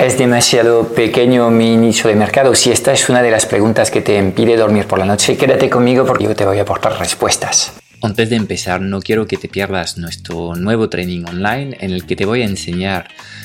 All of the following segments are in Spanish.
¿Es demasiado pequeño mi nicho de mercado? Si esta es una de las preguntas que te impide dormir por la noche, quédate conmigo porque yo te voy a aportar respuestas. Antes de empezar, no quiero que te pierdas nuestro nuevo training online en el que te voy a enseñar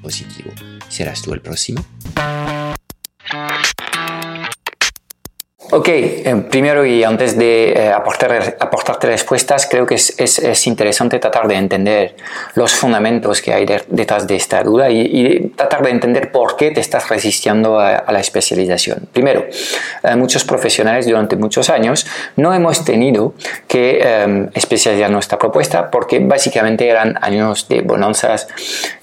positivo. ¿Serás tú el próximo? Ok, eh, primero y antes de eh, aportar, aportarte respuestas, creo que es, es, es, interesante tratar de entender los fundamentos que hay detrás de esta duda y, tratar de entender por qué te estás resistiendo a, la especialización. Primero, eh, muchos profesionales durante muchos años no hemos tenido que especializar nuestra propuesta porque básicamente eran años de bonanzas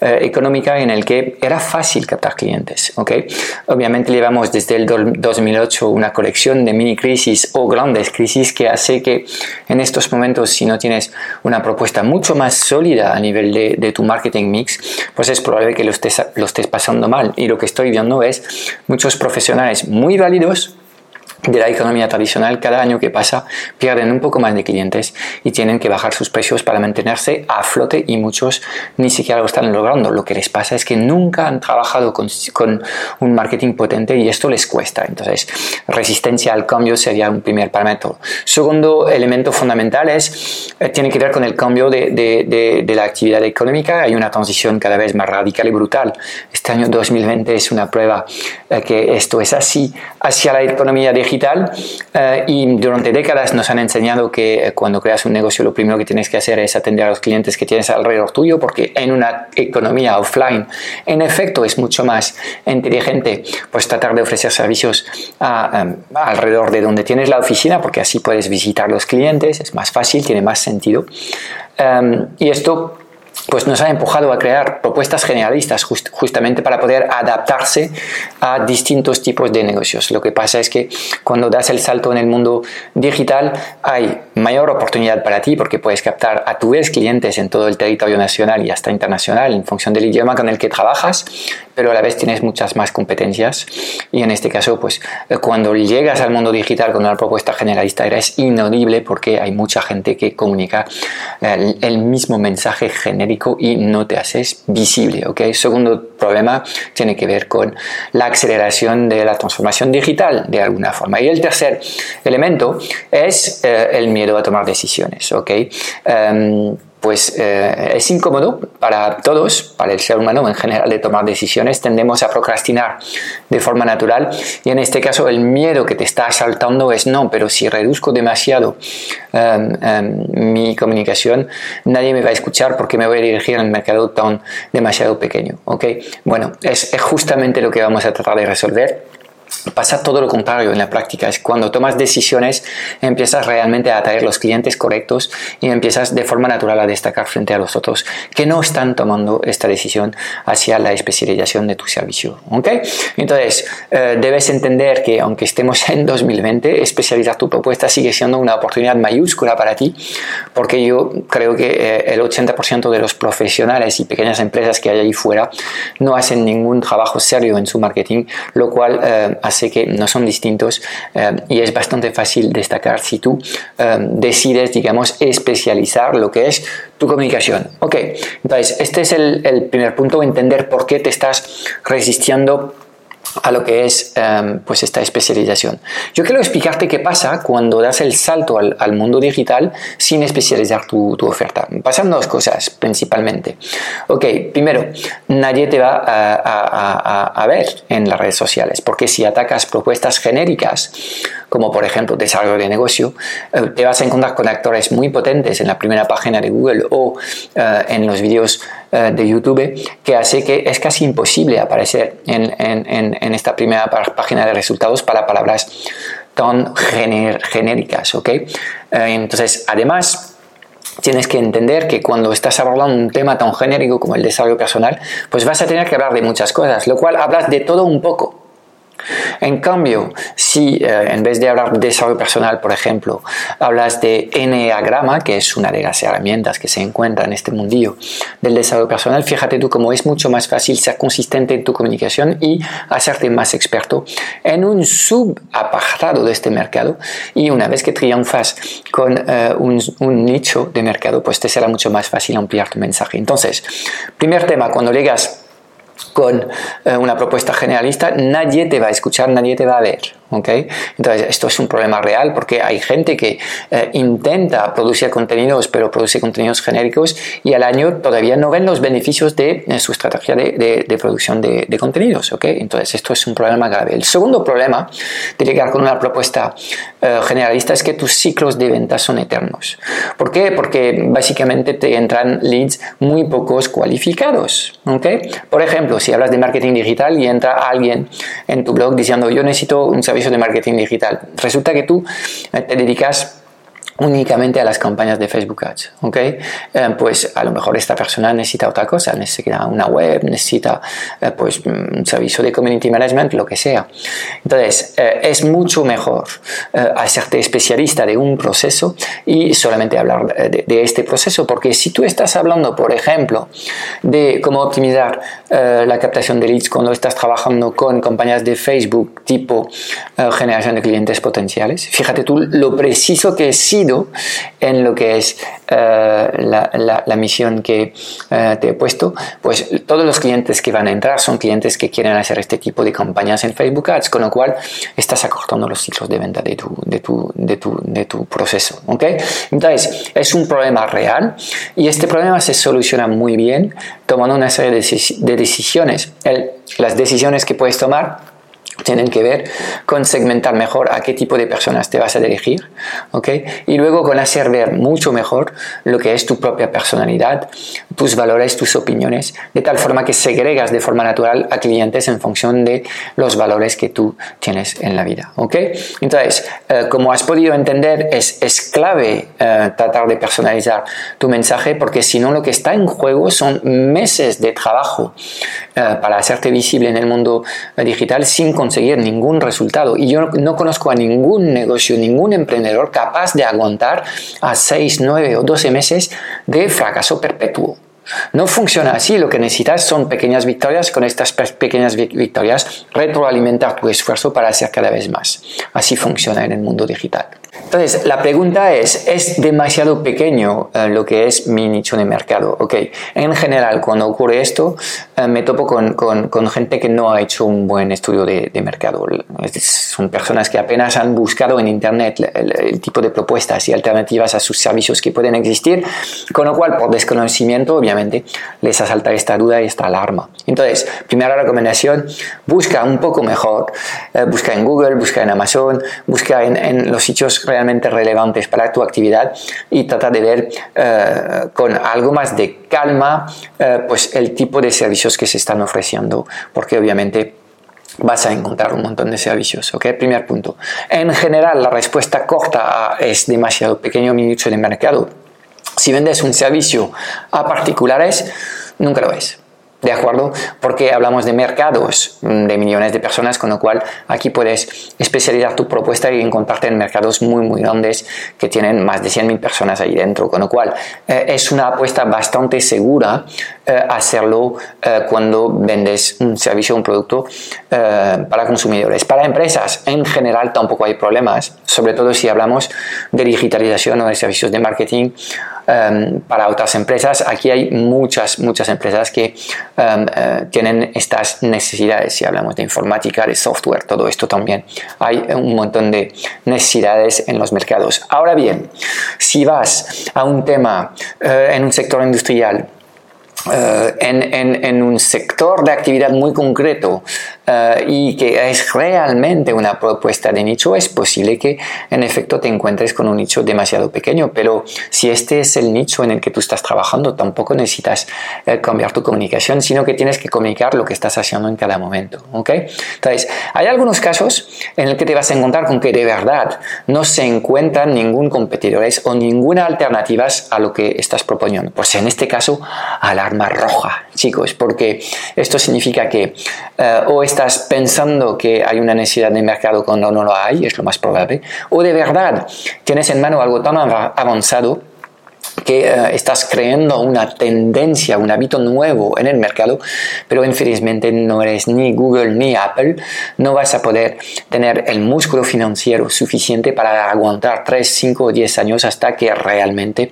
económicas en el que era fácil captar clientes. Okay? Obviamente llevamos desde el 2008 una colección de mini crisis o grandes crisis que hace que en estos momentos si no tienes una propuesta mucho más sólida a nivel de, de tu marketing mix, pues es probable que lo estés, lo estés pasando mal. Y lo que estoy viendo es muchos profesionales muy válidos de la economía tradicional, cada año que pasa pierden un poco más de clientes y tienen que bajar sus precios para mantenerse a flote y muchos ni siquiera lo están logrando. Lo que les pasa es que nunca han trabajado con, con un marketing potente y esto les cuesta. Entonces, resistencia al cambio sería un primer parámetro. Segundo elemento fundamental es, eh, tiene que ver con el cambio de, de, de, la actividad económica. Hay una transición cada vez más radical y brutal. Este año 2020 es una prueba eh, que esto es así hacia la economía digital eh, y durante décadas nos han enseñado que eh, cuando creas un negocio lo primero que tienes que hacer es atender a los clientes que tienes alrededor tuyo porque en una economía offline en efecto es mucho más inteligente pues tratar de ofrecer servicios em, alrededor de donde tienes la oficina porque así puedes visitar los clientes, es más fácil, tiene más sentido. Em, y esto pues nos ha empujado a crear propuestas generalistas justamente para poder adaptarse a distintos tipos de negocios. Lo que pasa es que cuando das el salto en el mundo digital hay mayor oportunidad para ti porque puedes captar a tu vez clientes en todo el territorio nacional y hasta internacional en función del idioma con el que trabajas, pero a la vez tienes muchas más competencias y en este caso pues cuando llegas al mundo digital con una propuesta generalista eres inaudible porque hay mucha gente que comunica el, el mismo mensaje genérico y no te haces visible. ¿ok? Segundo problema tiene que ver con la aceleración de la transformación digital de alguna forma. Y el tercer elemento es eh, el miedo a tomar decisiones. ¿ok? Em, pues eh, es incómodo para todos, para el ser humano en general de tomar decisiones, tendemos a procrastinar de forma natural y en este caso el miedo que te está asaltando es no, pero si reduzco demasiado em, em, mi comunicación, nadie me va a escuchar porque me voy a dirigir al mercado tan demasiado pequeño, ¿ok? Bueno, es, es justamente lo que vamos a tratar de resolver Pasa todo lo contrario en la práctica. Es cuando tomas decisiones, empiezas realmente a atraer los clientes correctos y empiezas de forma natural a destacar frente a los otros que no están tomando esta decisión hacia la especialización de tu servicio. ¿okay? Entonces, eh, debes entender que aunque estemos en 2020, especializar tu propuesta sigue siendo una oportunidad mayúscula para ti, porque yo creo que eh, el 80% de los profesionales y pequeñas empresas que hay ahí fuera no hacen ningún trabajo serio en su marketing, lo cual eh, hace que no son distintos eh, y es bastante fácil destacar si tú eh, decides, digamos, especializar lo que es tu comunicación. Ok, entonces este es el, el primer punto, entender por qué te estás resistiendo a lo que es em, pues esta especialización. Yo quiero explicarte qué pasa cuando das el salto al, mundo digital sin especializar tu, oferta. Pasan dos cosas principalmente. Ok, primero, nadie te va a, ver en las redes sociales, porque si atacas propuestas genéricas, como por ejemplo desarrollo de negocio, eh, te vas a encontrar con actores muy potentes en la primera página de Google o eh, en los vídeos eh, de YouTube, que hace que es casi imposible aparecer en, en esta primera página de resultados para palabras tan genéricas, ¿ok? entonces, además, tienes que entender que cuando estás hablando un tema tan genérico como el desarrollo personal, pues vas a tener que hablar de muchas cosas, lo cual hablas de todo un poco. En cambio, si eh, en vez de hablar de desarrollo personal, por ejemplo, hablas de Enneagrama, que es una de las herramientas que se encuentra en este mundillo del desarrollo personal, fíjate tú cómo es mucho más fácil ser consistente en tu comunicación y hacerte más experto en un subapartado de este mercado. Y una vez que triunfas con eh, un, un nicho de mercado, pues te será mucho más fácil ampliar tu mensaje. Entonces, primer tema, cuando llegas con eh, una propuesta generalista, nadie te va a escuchar, nadie te va a ver. ¿Okay? Entonces, esto es un problema real porque hay gente que eh, intenta producir contenidos, pero produce contenidos genéricos y al año todavía no ven los beneficios de, su estrategia de, de, producción de, contenidos. ¿okay? Entonces, esto es un problema grave. El segundo problema de llegar con una propuesta eh, generalista es que tus ciclos de venta son eternos. ¿Por qué? Porque básicamente te entran leads muy pocos cualificados. ¿okay? Por ejemplo, si hablas de marketing digital y entra alguien en tu blog diciendo yo necesito un servicio de marketing digital, resulta que tú eh, te dedicas únicamente a las campañas de Facebook Ads, ¿ok? Eh, pues a lo mejor esta persona necesita otra cosa, necesita una web, necesita eh, pues un servicio de community management, lo que sea. Entonces, eh, es mucho mejor hacerte especialista de un proceso y solamente hablar de, de, este proceso, porque si tú estás hablando, por ejemplo, de cómo optimizar la captación de leads cuando estás trabajando con compañías de Facebook tipo generación de clientes potenciales, fíjate tú lo preciso que sí en lo que es eh, la, misión que eh, te he puesto, pues todos los clientes que van a entrar son clientes que quieren hacer este tipo de campañas en Facebook Ads, con lo cual estás acortando los ciclos de venta de tu, de tu, de tu, de tu proceso. ¿okay? Entonces, es un problema real y este problema se soluciona muy bien tomando una serie de, decisiones. las decisiones que puedes tomar tienen que ver con segmentar mejor a qué tipo de personas te vas a dirigir, ¿ok? Y luego con hacer ver mucho mejor lo que es tu propia personalidad, tus valores, tus opiniones, de tal forma que segregas de forma natural a clientes en función de los valores que tú tienes en la vida, ¿ok? Entonces, eh, como has podido entender, es, es clave eh, tratar de personalizar tu mensaje porque si no lo que está en juego son meses de trabajo eh, para hacerte visible en el mundo digital sin conseguir ningún resultado. Y yo no conozco a ningún negocio, ningún emprendedor capaz de aguantar a 6, 9 o 12 meses de fracaso perpetuo. No funciona así, lo que necesitas son pequeñas victorias, con estas pequeñas victorias retroalimentar tu esfuerzo para hacer cada vez más. Así funciona en el mundo digital. Entonces, la pregunta es, ¿es demasiado pequeño eh, lo que es mi nicho de mercado? Ok, en general, cuando ocurre esto, eh, me topo con, con, gente que no ha hecho un buen estudio de, de, mercado. Son personas que apenas han buscado en Internet el, tipo de propuestas y alternativas a sus servicios que pueden existir, con lo cual, por desconocimiento, obviamente, les asalta esta duda y esta alarma. Entonces, primera recomendación, busca un poco mejor, eh, busca en Google, busca en Amazon, busca en, en los sitios realmente relevantes para tu actividad y trata de ver eh, con algo más de calma eh, pues el tipo de servicios que se están ofreciendo, porque obviamente vas a encontrar un montón de servicios. ¿ok? Primer punto. En general, la respuesta corta es demasiado pequeño mi nicho de mercado. Si vendes un servicio a particulares, nunca lo es. ¿De acuerdo? Porque hablamos de mercados de millones de personas, con lo cual aquí puedes especializar tu propuesta y encontrarte en mercados muy, muy grandes que tienen más de 100.000 personas ahí dentro. Con lo cual eh, es una apuesta bastante segura eh, hacerlo eh, cuando vendes un servicio o un producto para consumidores. Para empresas en general tampoco hay problemas, sobre todo si hablamos de digitalización o de servicios de marketing Em, para otras empresas. Aquí hay muchas, muchas empresas que em, eh, tienen estas necesidades. Si hablamos de informática, de software, todo esto también. Hay un montón de necesidades en los mercados. Ahora bien, si vas a un tema eh, en un sector industrial, eh, en, un sector de actividad muy concreto eh, y que es realmente una propuesta de nicho, es posible que en efecto te encuentres con un nicho demasiado pequeño, pero si este es el nicho en el que tú estás trabajando, tampoco necesitas eh, cambiar tu comunicación, sino que tienes que comunicar lo que estás haciendo en cada momento. ¿ok? Entonces, hay algunos casos en el que te vas a encontrar con que de verdad no se encuentran ningún competidor o ninguna alternativa a lo que estás proponiendo. Pues en este caso, alarma roja, chicos, porque esto significa que eh, o estás pensando que hay una necesidad de mercado cuando no lo hay, es lo más probable, o de verdad tienes en mano algo tan avanzado eh, estás creando una tendencia, un hábito nuevo en el mercado, pero infelizmente no eres ni Google ni Apple, no vas a poder tener el músculo financiero suficiente para aguantar 3, 5 o 10 años hasta que realmente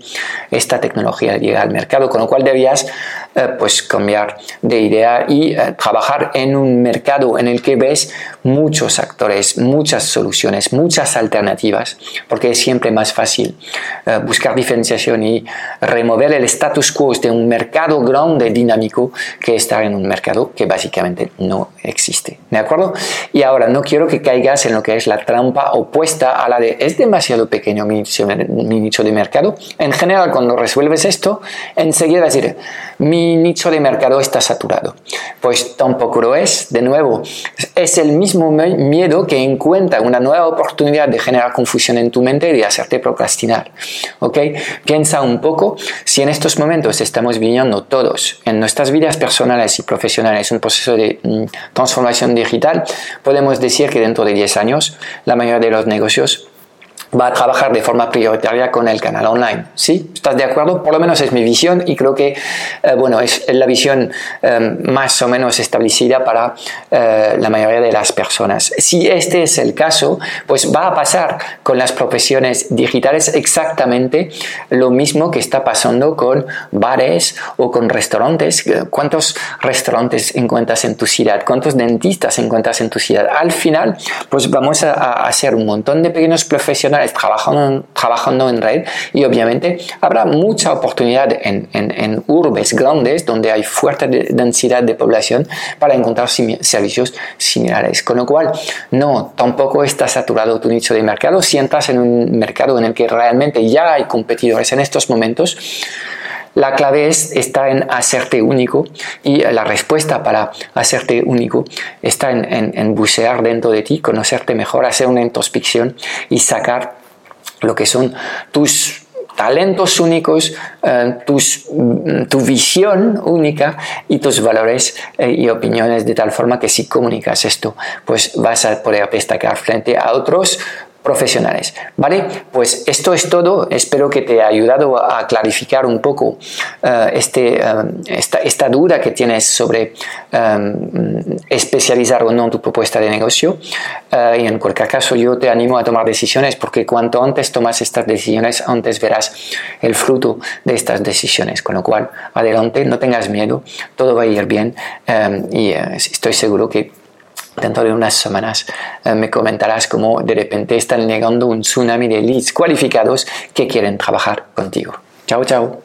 esta tecnología llegue al mercado, con lo cual debías eh, pues cambiar de idea y eh, trabajar en un mercado en el que ves muchos actores, muchas soluciones, muchas alternativas, porque es siempre más fácil buscar diferenciación y remover el status quo de un mercado grande, dinámico, que estar en un mercado que básicamente no existe. ¿De acuerdo? Y ahora no quiero que caigas en lo que es la trampa opuesta a la de es demasiado pequeño mi nicho, de mercado. En general, cuando resuelves esto, enseguida decir, nicho de mercado está saturado. Pues tampoco lo es. De nuevo, es el mismo miedo que encuentra una nueva oportunidad de generar confusión en tu mente y de hacerte procrastinar. ¿Ok? Piensa un poco si en estos momentos estamos viviendo todos en nuestras vidas personales y profesionales un proceso de mm, transformación digital, podemos decir que dentro de 10 años la mayoría de los negocios va a trabajar de forma prioritaria con el canal online. ¿Sí? ¿Estás de acuerdo? Por lo menos es mi visión y creo que, eh, bueno, es la visión eh, más o menos establecida para eh, la mayoría de las personas. Si este es el caso, pues va a pasar con las profesiones digitales exactamente lo mismo que está pasando con bares o con restaurantes. ¿Cuántos restaurantes encuentras en tu ciudad? ¿Cuántos dentistas encuentras en tu ciudad? Al final, pues vamos a, a hacer un montón de pequeños profesionales trabajando, trabajando en red y obviamente habrá mucha oportunidad en, en, urbes grandes donde hay fuerte densidad de población para encontrar servicios similares. Con lo cual, no, tampoco está saturado tu nicho de mercado. Si entras en un mercado en el que realmente ya hay competidores en estos momentos, la clave es, está en hacerte único y la respuesta para hacerte único está en, bucear dentro de ti, conocerte mejor, hacer una introspección y sacar lo que son tus talentos únicos, eh, mm, tu visión única y tus valores eh, y opiniones de tal forma que si comunicas esto, pues vas a poder destacar frente a otros profesionales. ¿Vale? Pues esto es todo. Espero que te haya ayudado a clarificar un poco eh, este, eh, esta, duda que tienes sobre eh, especializar o no tu propuesta de negocio. y en cualquier caso, yo te animo a tomar decisiones porque cuanto antes tomas estas decisiones, antes verás el fruto de estas decisiones. Con lo cual, adelante, no tengas miedo, todo va a ir bien y estoy seguro que dentro de unas semanas eh, me comentarás cómo de repente están llegando un tsunami de leads cualificados que quieren trabajar contigo. Chao, chao.